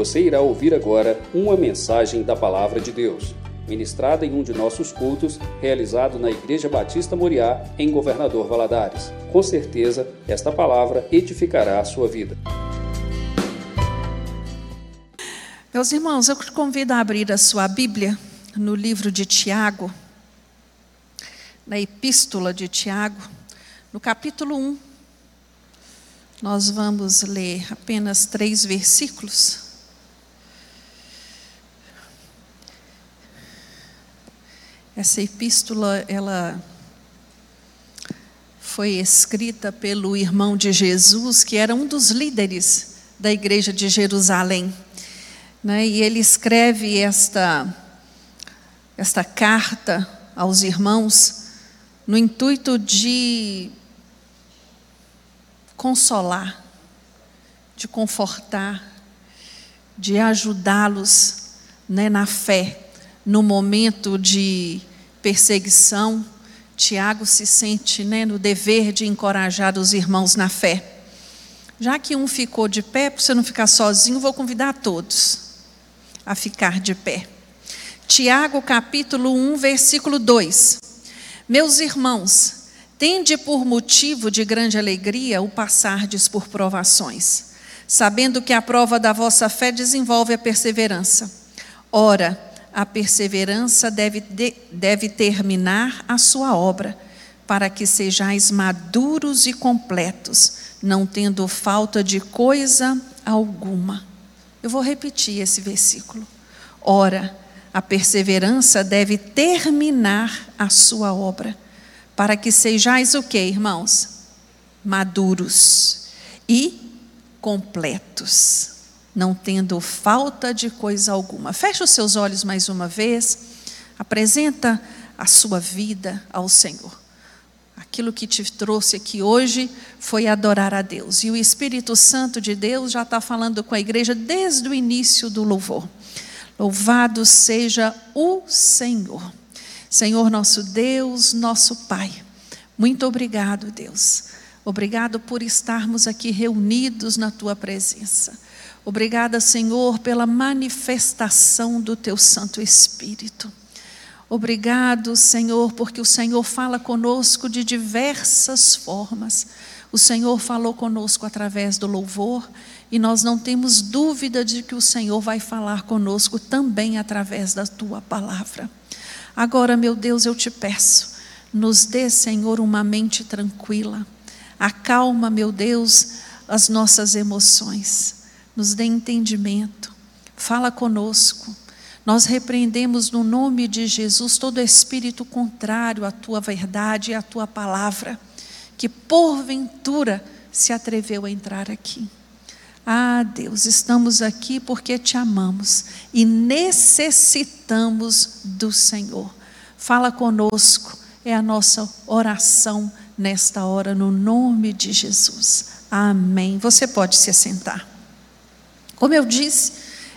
Você irá ouvir agora uma mensagem da Palavra de Deus, ministrada em um de nossos cultos, realizado na Igreja Batista Moriá, em Governador Valadares. Com certeza, esta palavra edificará a sua vida. Meus irmãos, eu te convido a abrir a sua Bíblia no livro de Tiago, na Epístola de Tiago, no capítulo 1. Nós vamos ler apenas três versículos. Essa epístola, ela foi escrita pelo irmão de Jesus, que era um dos líderes da igreja de Jerusalém. Né? E ele escreve esta, esta carta aos irmãos no intuito de consolar, de confortar, de ajudá-los né, na fé no momento de perseguição, Tiago se sente né, no dever de encorajar os irmãos na fé. Já que um ficou de pé, para você não ficar sozinho, vou convidar todos a ficar de pé. Tiago capítulo 1, versículo 2. Meus irmãos, tende por motivo de grande alegria o passardes por provações, sabendo que a prova da vossa fé desenvolve a perseverança. Ora, a perseverança deve, de, deve terminar a sua obra, para que sejais maduros e completos, não tendo falta de coisa alguma. Eu vou repetir esse versículo. Ora, a perseverança deve terminar a sua obra, para que sejais o que, irmãos? Maduros e completos não tendo falta de coisa alguma. Feche os seus olhos mais uma vez, apresenta a sua vida ao Senhor. Aquilo que te trouxe aqui hoje foi adorar a Deus. E o Espírito Santo de Deus já está falando com a igreja desde o início do louvor. Louvado seja o Senhor. Senhor nosso Deus, nosso Pai. Muito obrigado, Deus. Obrigado por estarmos aqui reunidos na tua presença. Obrigada, Senhor, pela manifestação do teu Santo Espírito. Obrigado, Senhor, porque o Senhor fala conosco de diversas formas. O Senhor falou conosco através do louvor e nós não temos dúvida de que o Senhor vai falar conosco também através da tua palavra. Agora, meu Deus, eu te peço, nos dê, Senhor, uma mente tranquila. Acalma, meu Deus, as nossas emoções nos dê entendimento, fala conosco. Nós repreendemos no nome de Jesus todo espírito contrário à tua verdade e à tua palavra, que porventura se atreveu a entrar aqui. Ah, Deus, estamos aqui porque te amamos e necessitamos do Senhor. Fala conosco, é a nossa oração nesta hora, no nome de Jesus. Amém. Você pode se assentar. Como eu disse,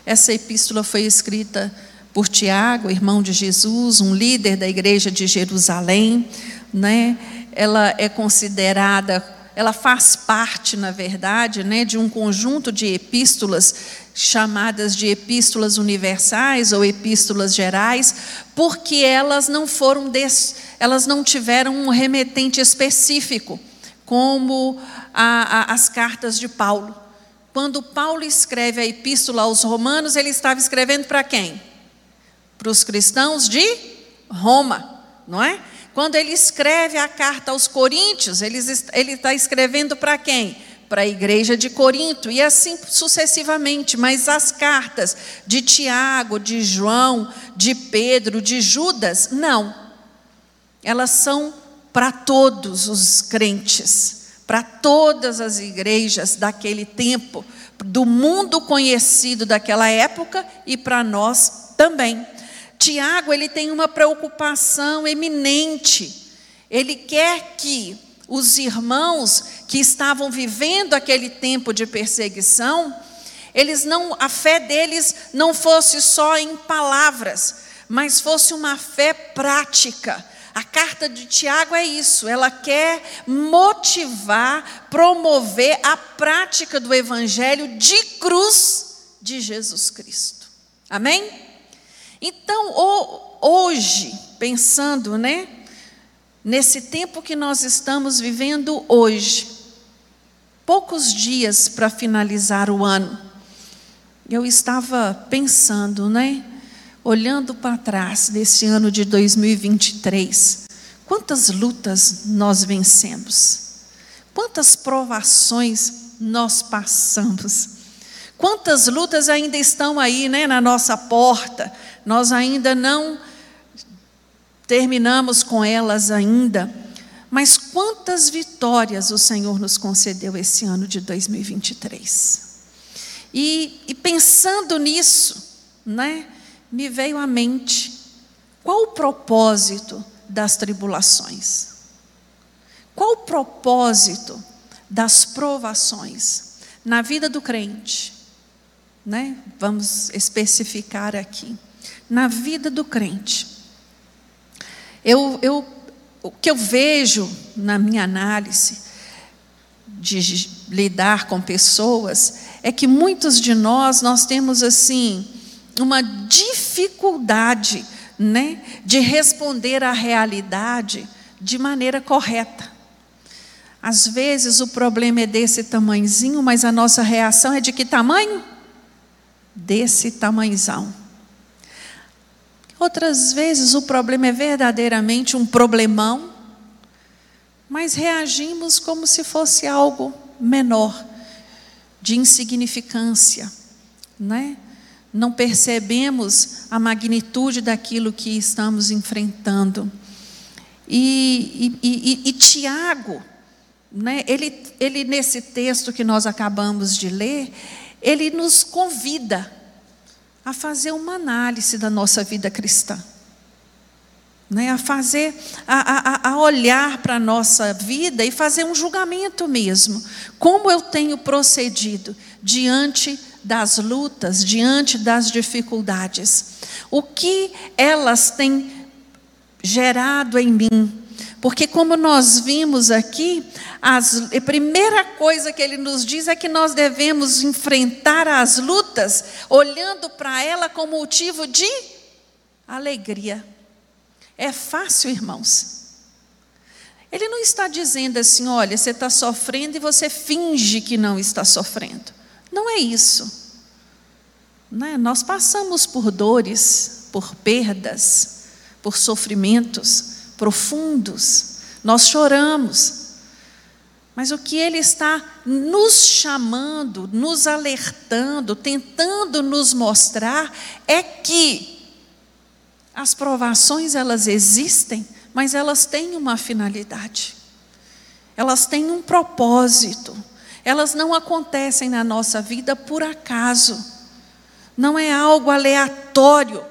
essa epístola foi escrita por Tiago, irmão de Jesus, um líder da igreja de Jerusalém, né? Ela é considerada, ela faz parte, na verdade, né, de um conjunto de epístolas chamadas de epístolas universais ou epístolas gerais, porque elas não foram des, elas não tiveram um remetente específico, como a, a, as cartas de Paulo. Quando Paulo escreve a epístola aos Romanos, ele estava escrevendo para quem? Para os cristãos de Roma, não é? Quando ele escreve a carta aos Coríntios, ele está escrevendo para quem? Para a igreja de Corinto, e assim sucessivamente. Mas as cartas de Tiago, de João, de Pedro, de Judas, não. Elas são para todos os crentes para todas as igrejas daquele tempo, do mundo conhecido daquela época e para nós também. Tiago, ele tem uma preocupação eminente. Ele quer que os irmãos que estavam vivendo aquele tempo de perseguição, eles não, a fé deles não fosse só em palavras, mas fosse uma fé prática a carta de Tiago é isso, ela quer motivar, promover a prática do evangelho de cruz de Jesus Cristo. Amém? Então, hoje, pensando, né, nesse tempo que nós estamos vivendo hoje, poucos dias para finalizar o ano, eu estava pensando, né, olhando para trás desse ano de 2023, quantas lutas nós vencemos, quantas provações nós passamos, quantas lutas ainda estão aí, né, na nossa porta, nós ainda não terminamos com elas ainda, mas quantas vitórias o Senhor nos concedeu esse ano de 2023. E, e pensando nisso, né, me veio à mente qual o propósito das tribulações? Qual o propósito das provações na vida do crente? Né? Vamos especificar aqui. Na vida do crente. Eu, eu, o que eu vejo na minha análise de lidar com pessoas é que muitos de nós nós temos assim uma dificuldade, né, de responder à realidade de maneira correta. Às vezes o problema é desse tamanhozinho, mas a nossa reação é de que tamanho? Desse tamanhozão. Outras vezes o problema é verdadeiramente um problemão, mas reagimos como se fosse algo menor, de insignificância, né? Não percebemos a magnitude daquilo que estamos enfrentando. E, e, e, e Tiago, né, ele, ele, nesse texto que nós acabamos de ler, ele nos convida a fazer uma análise da nossa vida cristã. Né, a fazer, a, a, a olhar para a nossa vida e fazer um julgamento mesmo. Como eu tenho procedido diante das lutas, diante das dificuldades? O que elas têm gerado em mim? Porque, como nós vimos aqui, as, a primeira coisa que ele nos diz é que nós devemos enfrentar as lutas olhando para ela como motivo de alegria. É fácil, irmãos. Ele não está dizendo assim, olha, você está sofrendo e você finge que não está sofrendo. Não é isso. Né? Nós passamos por dores, por perdas, por sofrimentos profundos, nós choramos. Mas o que Ele está nos chamando, nos alertando, tentando nos mostrar é que as provações elas existem, mas elas têm uma finalidade. Elas têm um propósito. Elas não acontecem na nossa vida por acaso. Não é algo aleatório.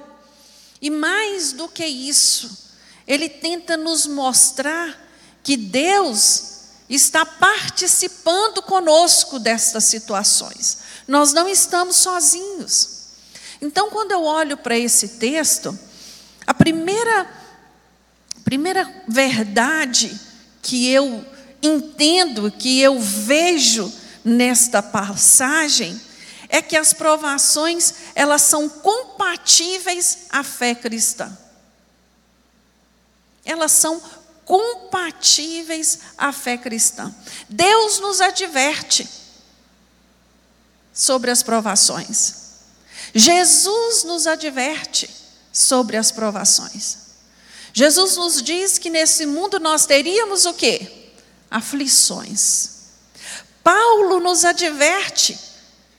E mais do que isso, ele tenta nos mostrar que Deus está participando conosco destas situações. Nós não estamos sozinhos. Então, quando eu olho para esse texto, a primeira, primeira verdade que eu entendo, que eu vejo nesta passagem, é que as provações, elas são compatíveis à fé cristã. Elas são compatíveis à fé cristã. Deus nos adverte sobre as provações. Jesus nos adverte sobre as provações. Jesus nos diz que nesse mundo nós teríamos o quê? Aflições. Paulo nos adverte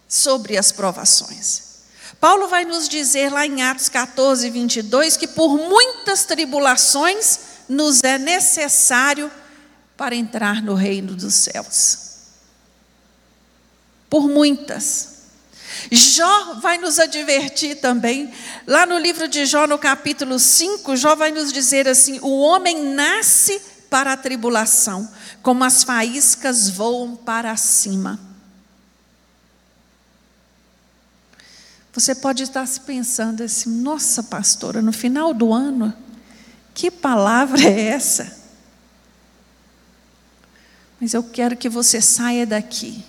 sobre as provações. Paulo vai nos dizer lá em Atos 14, 22, que por muitas tribulações nos é necessário para entrar no reino dos céus. Por muitas. Jó vai nos advertir também, lá no livro de Jó, no capítulo 5, Jó vai nos dizer assim: o homem nasce para a tribulação, como as faíscas voam para cima. Você pode estar se pensando assim: nossa, pastora, no final do ano, que palavra é essa? Mas eu quero que você saia daqui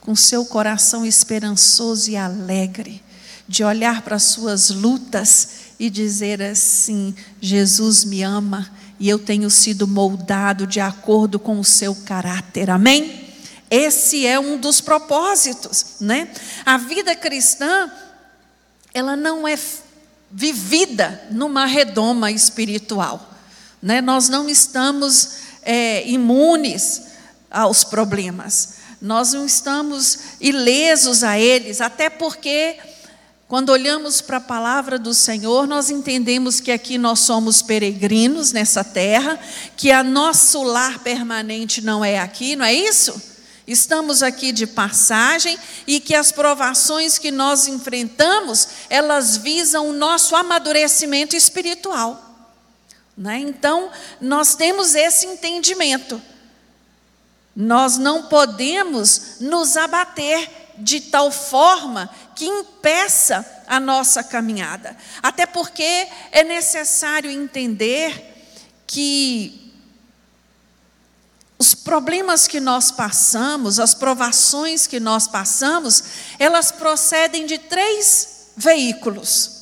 com seu coração esperançoso e alegre, de olhar para as suas lutas e dizer assim: Jesus me ama e eu tenho sido moldado de acordo com o seu caráter. Amém? Esse é um dos propósitos, né? A vida cristã, ela não é vivida numa redoma espiritual, né? Nós não estamos é, imunes aos problemas, nós não estamos ilesos a eles, até porque quando olhamos para a palavra do Senhor, nós entendemos que aqui nós somos peregrinos nessa terra, que a nosso lar permanente não é aqui, não é isso? Estamos aqui de passagem e que as provações que nós enfrentamos, elas visam o nosso amadurecimento espiritual. Né? Então, nós temos esse entendimento. Nós não podemos nos abater de tal forma que impeça a nossa caminhada. Até porque é necessário entender que os problemas que nós passamos, as provações que nós passamos, elas procedem de três veículos.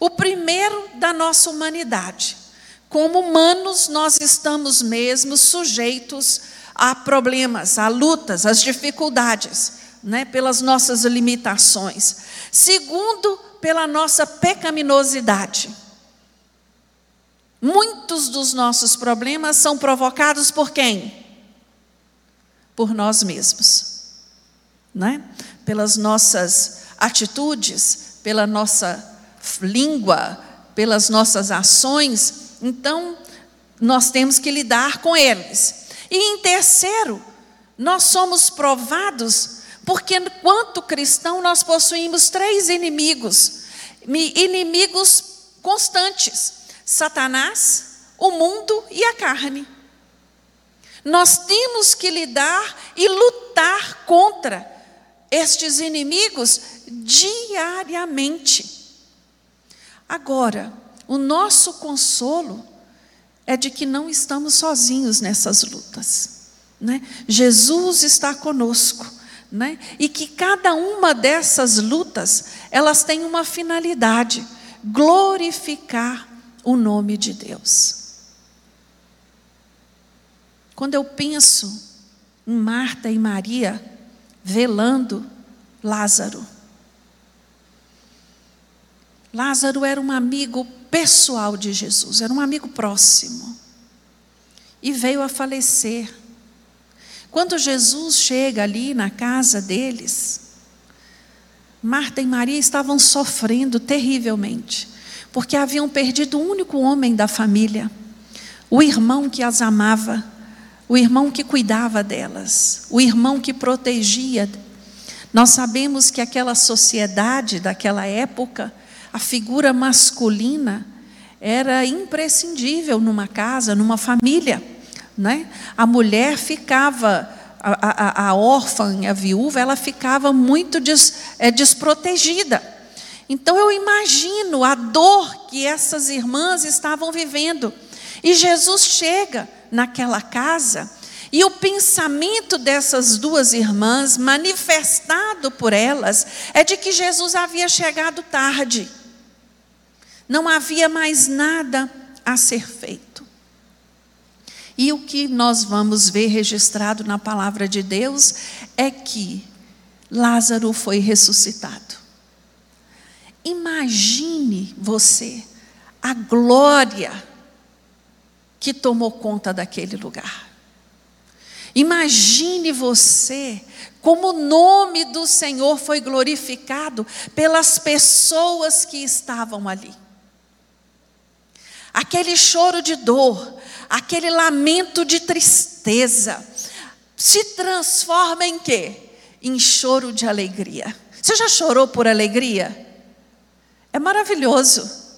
O primeiro, da nossa humanidade. Como humanos, nós estamos mesmo sujeitos a problemas, a lutas, às dificuldades né, pelas nossas limitações. Segundo, pela nossa pecaminosidade. Muitos dos nossos problemas são provocados por quem? Por nós mesmos. Né? Pelas nossas atitudes, pela nossa língua, pelas nossas ações. Então, nós temos que lidar com eles. E em terceiro, nós somos provados porque, enquanto cristão, nós possuímos três inimigos, inimigos constantes: Satanás, o mundo e a carne. Nós temos que lidar e lutar contra estes inimigos diariamente. Agora, o nosso consolo é de que não estamos sozinhos nessas lutas. Né? Jesus está conosco. Né? E que cada uma dessas lutas, elas têm uma finalidade: glorificar o nome de Deus. Quando eu penso em Marta e Maria velando Lázaro, Lázaro era um amigo pessoal de Jesus, era um amigo próximo, e veio a falecer. Quando Jesus chega ali na casa deles, Marta e Maria estavam sofrendo terrivelmente, porque haviam perdido o único homem da família, o irmão que as amava, o irmão que cuidava delas, o irmão que protegia. Nós sabemos que aquela sociedade daquela época, a figura masculina era imprescindível numa casa, numa família. Né? A mulher ficava, a, a, a órfã, a viúva, ela ficava muito des, é, desprotegida. Então eu imagino a dor que essas irmãs estavam vivendo. E Jesus chega naquela casa e o pensamento dessas duas irmãs, manifestado por elas, é de que Jesus havia chegado tarde. Não havia mais nada a ser feito. E o que nós vamos ver registrado na palavra de Deus é que Lázaro foi ressuscitado. Imagine você a glória que tomou conta daquele lugar. Imagine você como o nome do Senhor foi glorificado pelas pessoas que estavam ali. Aquele choro de dor, aquele lamento de tristeza, se transforma em quê? Em choro de alegria. Você já chorou por alegria? É maravilhoso.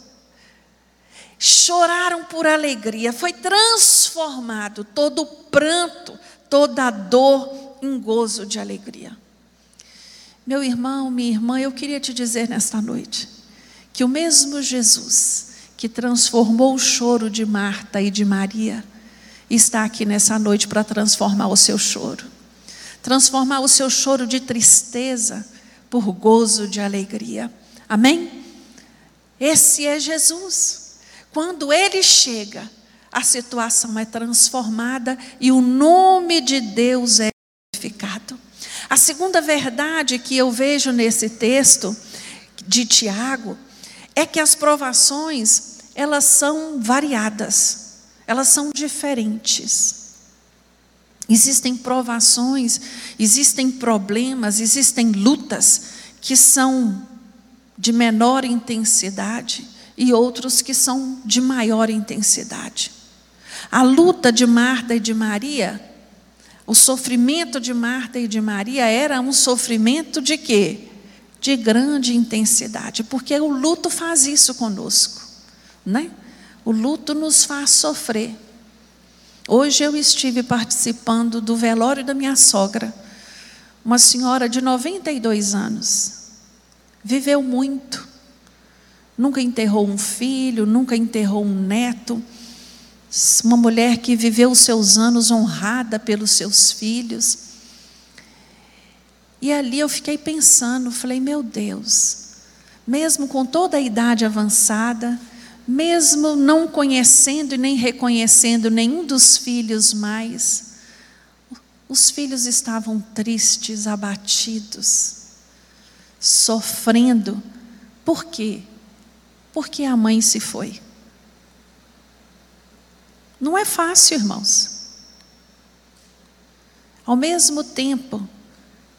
Choraram por alegria, foi transformado todo o pranto, toda a dor em gozo de alegria. Meu irmão, minha irmã, eu queria te dizer nesta noite que o mesmo Jesus que transformou o choro de Marta e de Maria, está aqui nessa noite para transformar o seu choro, transformar o seu choro de tristeza por gozo de alegria. Amém? Esse é Jesus. Quando ele chega, a situação é transformada e o nome de Deus é glorificado. A segunda verdade que eu vejo nesse texto de Tiago é que as provações, elas são variadas, elas são diferentes. Existem provações, existem problemas, existem lutas que são de menor intensidade e outros que são de maior intensidade. A luta de Marta e de Maria, o sofrimento de Marta e de Maria era um sofrimento de quê? De grande intensidade, porque o luto faz isso conosco, né? O luto nos faz sofrer. Hoje eu estive participando do velório da minha sogra, uma senhora de 92 anos. Viveu muito. Nunca enterrou um filho, nunca enterrou um neto. Uma mulher que viveu os seus anos honrada pelos seus filhos. E ali eu fiquei pensando, falei, meu Deus, mesmo com toda a idade avançada, mesmo não conhecendo e nem reconhecendo nenhum dos filhos mais, os filhos estavam tristes, abatidos, sofrendo. Por quê? Porque a mãe se foi. Não é fácil, irmãos. Ao mesmo tempo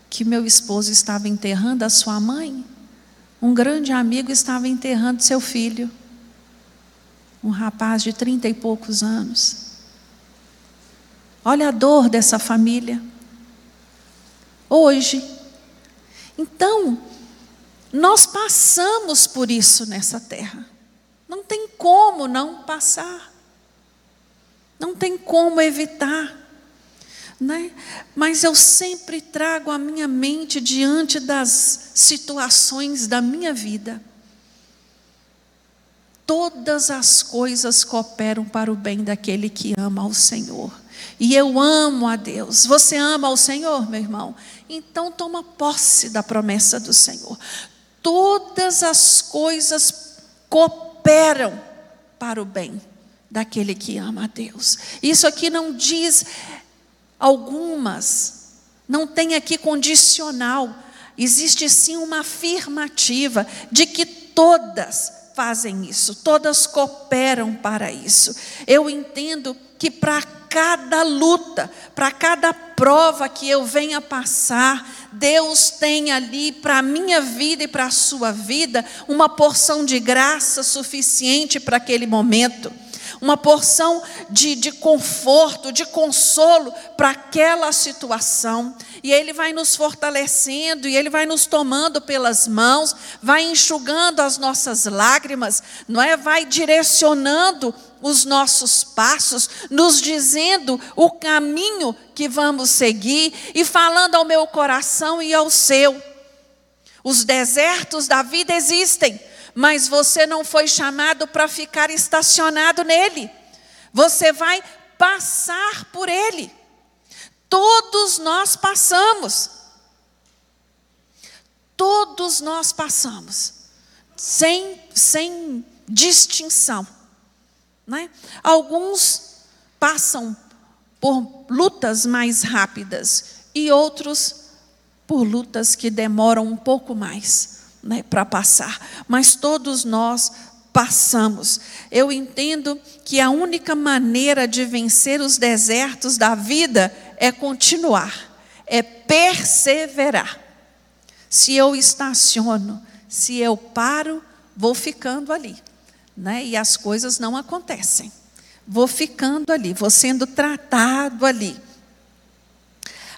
que meu esposo estava enterrando a sua mãe, um grande amigo estava enterrando seu filho um rapaz de trinta e poucos anos. Olha a dor dessa família. Hoje. Então, nós passamos por isso nessa terra. Não tem como não passar. Não tem como evitar. Né? Mas eu sempre trago a minha mente diante das situações da minha vida todas as coisas cooperam para o bem daquele que ama ao Senhor. E eu amo a Deus. Você ama ao Senhor, meu irmão? Então toma posse da promessa do Senhor. Todas as coisas cooperam para o bem daquele que ama a Deus. Isso aqui não diz algumas, não tem aqui condicional. Existe sim uma afirmativa de que todas fazem isso, todas cooperam para isso. Eu entendo que para cada luta, para cada prova que eu venha passar, Deus tem ali para a minha vida e para a sua vida uma porção de graça suficiente para aquele momento uma porção de, de conforto, de consolo para aquela situação. E Ele vai nos fortalecendo, e Ele vai nos tomando pelas mãos, vai enxugando as nossas lágrimas, não é? Vai direcionando os nossos passos, nos dizendo o caminho que vamos seguir e falando ao meu coração e ao seu. Os desertos da vida existem, mas você não foi chamado para ficar estacionado nele. Você vai passar por ele. Todos nós passamos. Todos nós passamos. Sem, sem distinção. Né? Alguns passam por lutas mais rápidas e outros por lutas que demoram um pouco mais né, para passar, mas todos nós passamos. Eu entendo que a única maneira de vencer os desertos da vida é continuar, é perseverar. Se eu estaciono, se eu paro, vou ficando ali, né? E as coisas não acontecem. Vou ficando ali, vou sendo tratado ali.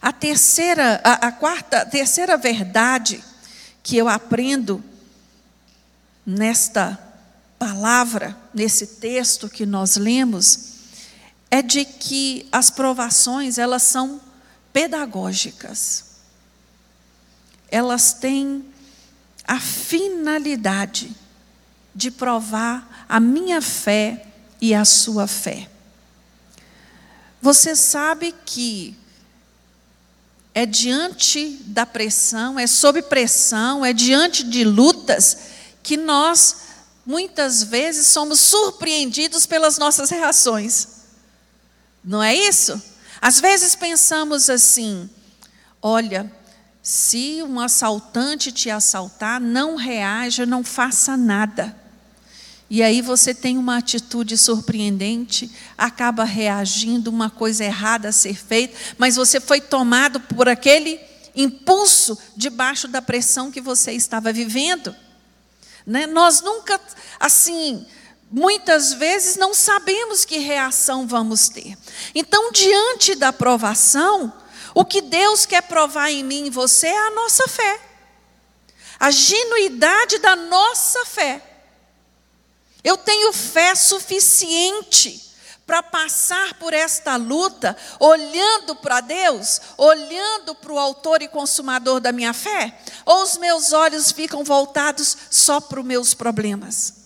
A terceira, a, a quarta, a terceira verdade que eu aprendo nesta palavra, nesse texto que nós lemos, é de que as provações, elas são pedagógicas. Elas têm a finalidade de provar a minha fé e a sua fé. Você sabe que é diante da pressão, é sob pressão, é diante de lutas que nós muitas vezes somos surpreendidos pelas nossas reações. Não é isso? Às vezes pensamos assim: olha, se um assaltante te assaltar, não reaja, não faça nada. E aí você tem uma atitude surpreendente, acaba reagindo, uma coisa errada a ser feita, mas você foi tomado por aquele impulso debaixo da pressão que você estava vivendo. Né? Nós nunca, assim, muitas vezes não sabemos que reação vamos ter. Então, diante da provação, o que Deus quer provar em mim e você é a nossa fé, a genuidade da nossa fé. Eu tenho fé suficiente para passar por esta luta, olhando para Deus, olhando para o Autor e Consumador da minha fé? Ou os meus olhos ficam voltados só para os meus problemas?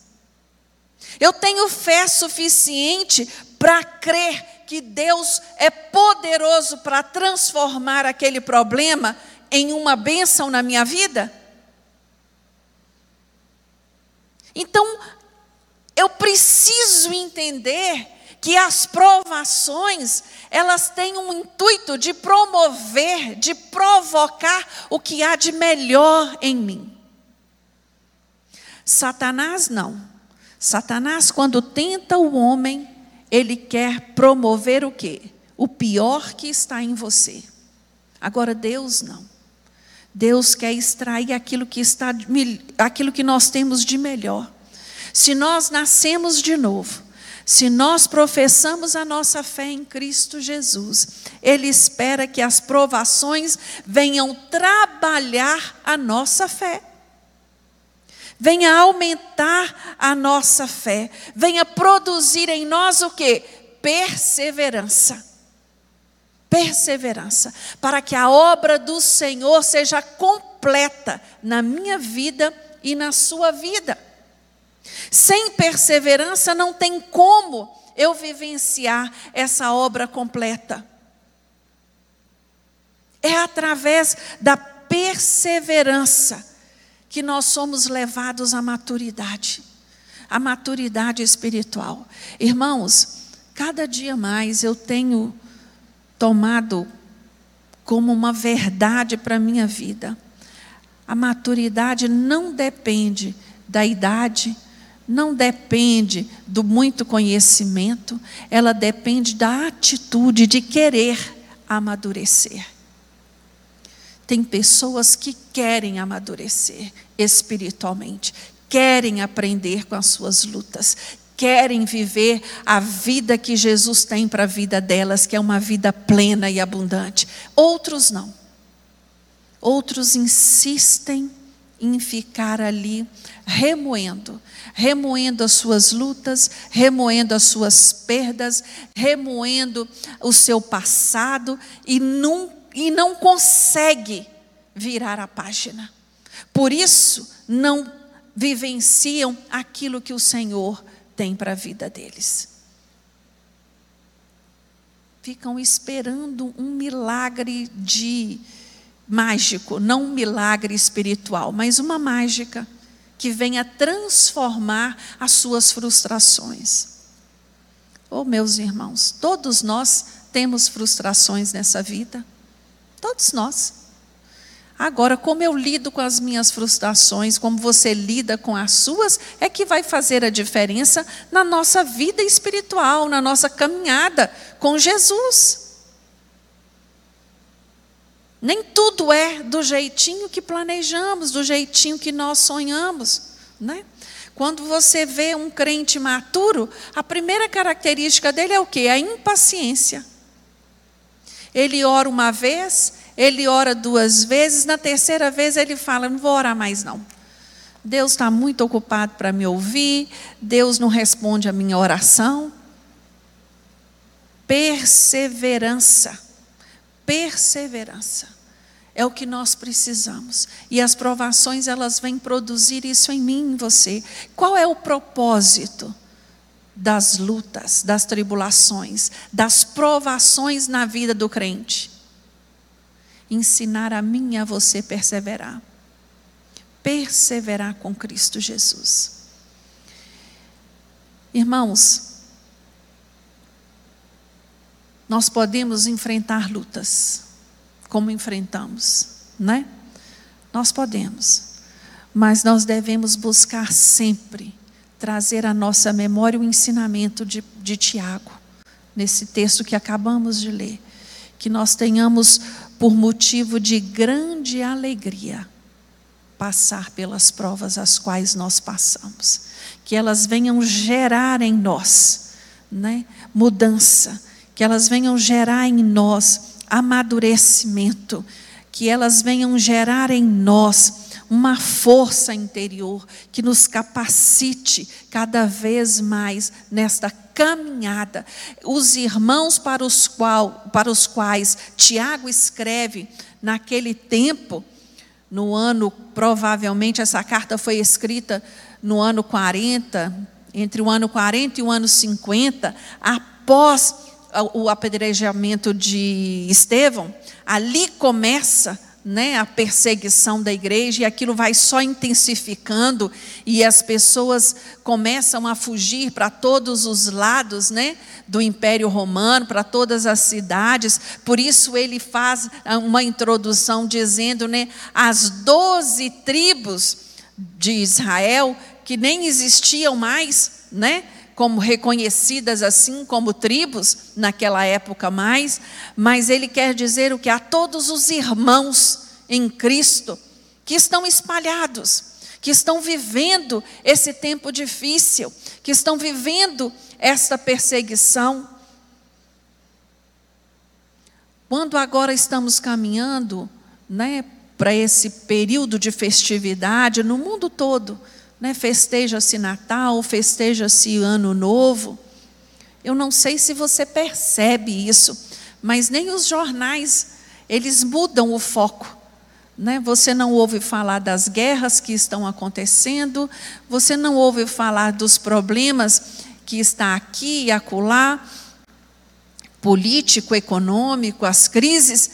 Eu tenho fé suficiente para crer que Deus é poderoso para transformar aquele problema em uma bênção na minha vida? Então, eu preciso entender que as provações, elas têm um intuito de promover, de provocar o que há de melhor em mim. Satanás não. Satanás, quando tenta o homem, ele quer promover o quê? O pior que está em você. Agora Deus não. Deus quer extrair aquilo que está aquilo que nós temos de melhor. Se nós nascemos de novo, se nós professamos a nossa fé em Cristo Jesus, Ele espera que as provações venham trabalhar a nossa fé. Venha aumentar a nossa fé, venha produzir em nós o que? Perseverança. Perseverança, para que a obra do Senhor seja completa na minha vida e na sua vida. Sem perseverança não tem como eu vivenciar essa obra completa. É através da perseverança que nós somos levados à maturidade, à maturidade espiritual. Irmãos, cada dia mais eu tenho tomado como uma verdade para a minha vida. A maturidade não depende da idade, não depende do muito conhecimento, ela depende da atitude de querer amadurecer. Tem pessoas que querem amadurecer espiritualmente, querem aprender com as suas lutas, querem viver a vida que Jesus tem para a vida delas, que é uma vida plena e abundante. Outros não. Outros insistem em ficar ali remoendo, remoendo as suas lutas, remoendo as suas perdas, remoendo o seu passado e não, e não consegue virar a página. Por isso, não vivenciam aquilo que o Senhor tem para a vida deles. Ficam esperando um milagre de mágico, não um milagre espiritual, mas uma mágica que venha transformar as suas frustrações. Oh, meus irmãos, todos nós temos frustrações nessa vida. Todos nós. Agora, como eu lido com as minhas frustrações, como você lida com as suas, é que vai fazer a diferença na nossa vida espiritual, na nossa caminhada com Jesus. Nem tudo é do jeitinho que planejamos, do jeitinho que nós sonhamos, né? Quando você vê um crente maturo, a primeira característica dele é o quê? A impaciência. Ele ora uma vez, ele ora duas vezes, na terceira vez ele fala: não vou orar mais não. Deus está muito ocupado para me ouvir, Deus não responde a minha oração. Perseverança perseverança. É o que nós precisamos. E as provações, elas vêm produzir isso em mim, em você. Qual é o propósito das lutas, das tribulações, das provações na vida do crente? ensinar a mim e a você perseverar. Perseverar com Cristo Jesus. Irmãos, nós podemos enfrentar lutas, como enfrentamos, né? Nós podemos, mas nós devemos buscar sempre trazer à nossa memória o ensinamento de, de Tiago, nesse texto que acabamos de ler. Que nós tenhamos, por motivo de grande alegria, passar pelas provas as quais nós passamos. Que elas venham gerar em nós né, mudança, que elas venham gerar em nós amadurecimento, que elas venham gerar em nós uma força interior que nos capacite cada vez mais nesta caminhada. Os irmãos para os, qual, para os quais Tiago escreve naquele tempo, no ano, provavelmente essa carta foi escrita no ano 40, entre o ano 40 e o ano 50, após o apedrejamento de Estevão, ali começa né, a perseguição da igreja, e aquilo vai só intensificando, e as pessoas começam a fugir para todos os lados né, do Império Romano, para todas as cidades. Por isso ele faz uma introdução dizendo né, as doze tribos de Israel, que nem existiam mais, né? Como reconhecidas assim como tribos naquela época mais, mas ele quer dizer o que a todos os irmãos em Cristo que estão espalhados, que estão vivendo esse tempo difícil, que estão vivendo esta perseguição. Quando agora estamos caminhando, né, para esse período de festividade no mundo todo, né? festeja-se Natal, festeja-se Ano Novo. Eu não sei se você percebe isso, mas nem os jornais, eles mudam o foco. Né? Você não ouve falar das guerras que estão acontecendo, você não ouve falar dos problemas que está aqui e acolá, político, econômico, as crises.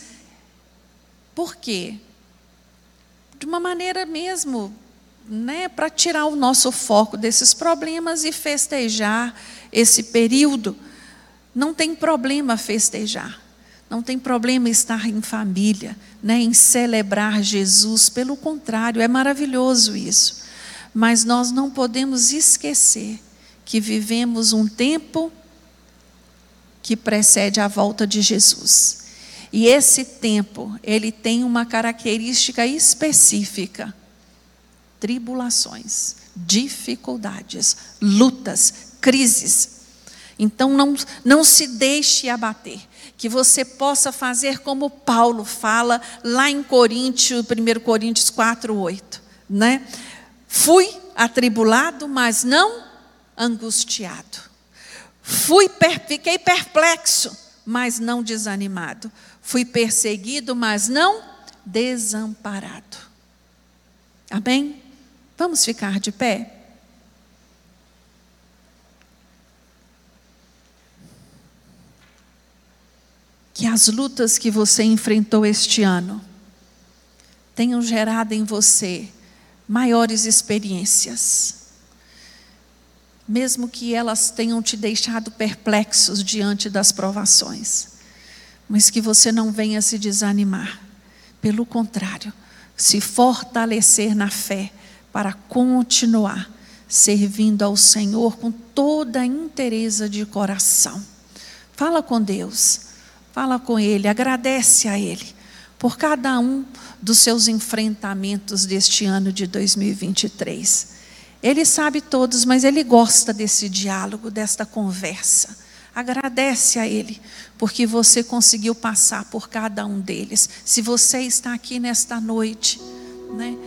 Por quê? De uma maneira mesmo né, para tirar o nosso foco desses problemas e festejar esse período. Não tem problema festejar, não tem problema estar em família, né, em celebrar Jesus, pelo contrário, é maravilhoso isso. Mas nós não podemos esquecer que vivemos um tempo que precede a volta de Jesus. E esse tempo, ele tem uma característica específica tribulações, dificuldades, lutas, crises. Então não, não se deixe abater. Que você possa fazer como Paulo fala lá em Coríntios, 1 Coríntios 4, 8. Né? Fui atribulado, mas não angustiado. Fui, fiquei perplexo, mas não desanimado. Fui perseguido, mas não desamparado. Amém? Vamos ficar de pé? Que as lutas que você enfrentou este ano tenham gerado em você maiores experiências. Mesmo que elas tenham te deixado perplexos diante das provações, mas que você não venha se desanimar. Pelo contrário, se fortalecer na fé para continuar servindo ao Senhor com toda a inteireza de coração. Fala com Deus, fala com Ele, agradece a Ele por cada um dos seus enfrentamentos deste ano de 2023. Ele sabe todos, mas ele gosta desse diálogo, desta conversa. Agradece a Ele, porque você conseguiu passar por cada um deles. Se você está aqui nesta noite, né?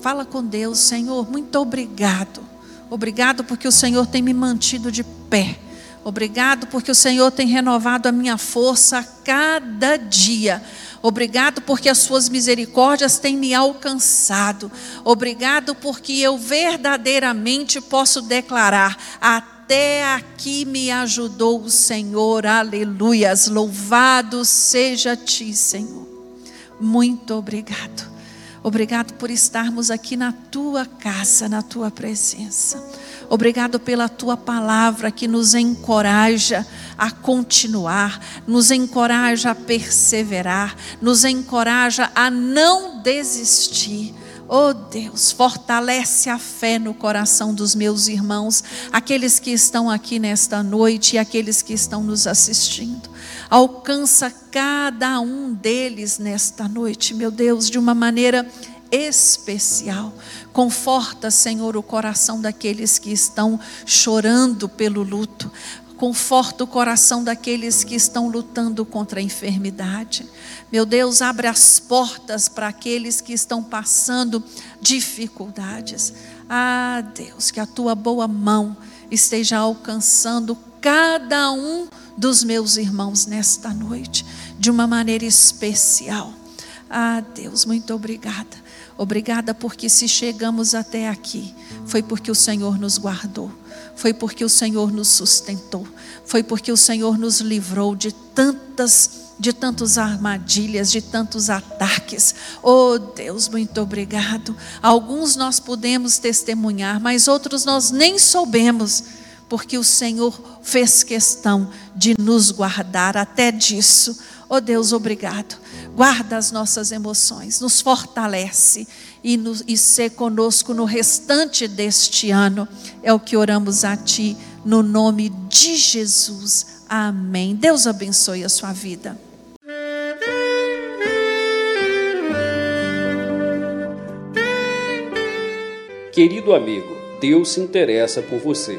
Fala com Deus, Senhor, muito obrigado. Obrigado porque o Senhor tem me mantido de pé. Obrigado porque o Senhor tem renovado a minha força a cada dia. Obrigado porque as suas misericórdias têm me alcançado. Obrigado porque eu verdadeiramente posso declarar: até aqui me ajudou o Senhor. Aleluias. Louvado seja ti, Senhor. muito obrigado. Obrigado por estarmos aqui na tua casa, na tua presença. Obrigado pela tua palavra que nos encoraja a continuar, nos encoraja a perseverar, nos encoraja a não desistir. Oh Deus, fortalece a fé no coração dos meus irmãos, aqueles que estão aqui nesta noite e aqueles que estão nos assistindo. Alcança cada um deles nesta noite, meu Deus, de uma maneira especial. Conforta, Senhor, o coração daqueles que estão chorando pelo luto. Conforta o coração daqueles que estão lutando contra a enfermidade. Meu Deus, abre as portas para aqueles que estão passando dificuldades. Ah, Deus, que a tua boa mão esteja alcançando cada um dos meus irmãos nesta noite, de uma maneira especial. Ah, Deus, muito obrigada. Obrigada porque se chegamos até aqui, foi porque o Senhor nos guardou, foi porque o Senhor nos sustentou, foi porque o Senhor nos livrou de tantas de tantas armadilhas, de tantos ataques. Oh Deus, muito obrigado. Alguns nós podemos testemunhar, mas outros nós nem soubemos, porque o Senhor fez questão de nos guardar até disso. Oh Deus, obrigado guarda as nossas emoções, nos fortalece e, nos, e ser conosco no restante deste ano. É o que oramos a Ti, no nome de Jesus. Amém. Deus abençoe a sua vida. Querido amigo, Deus se interessa por você.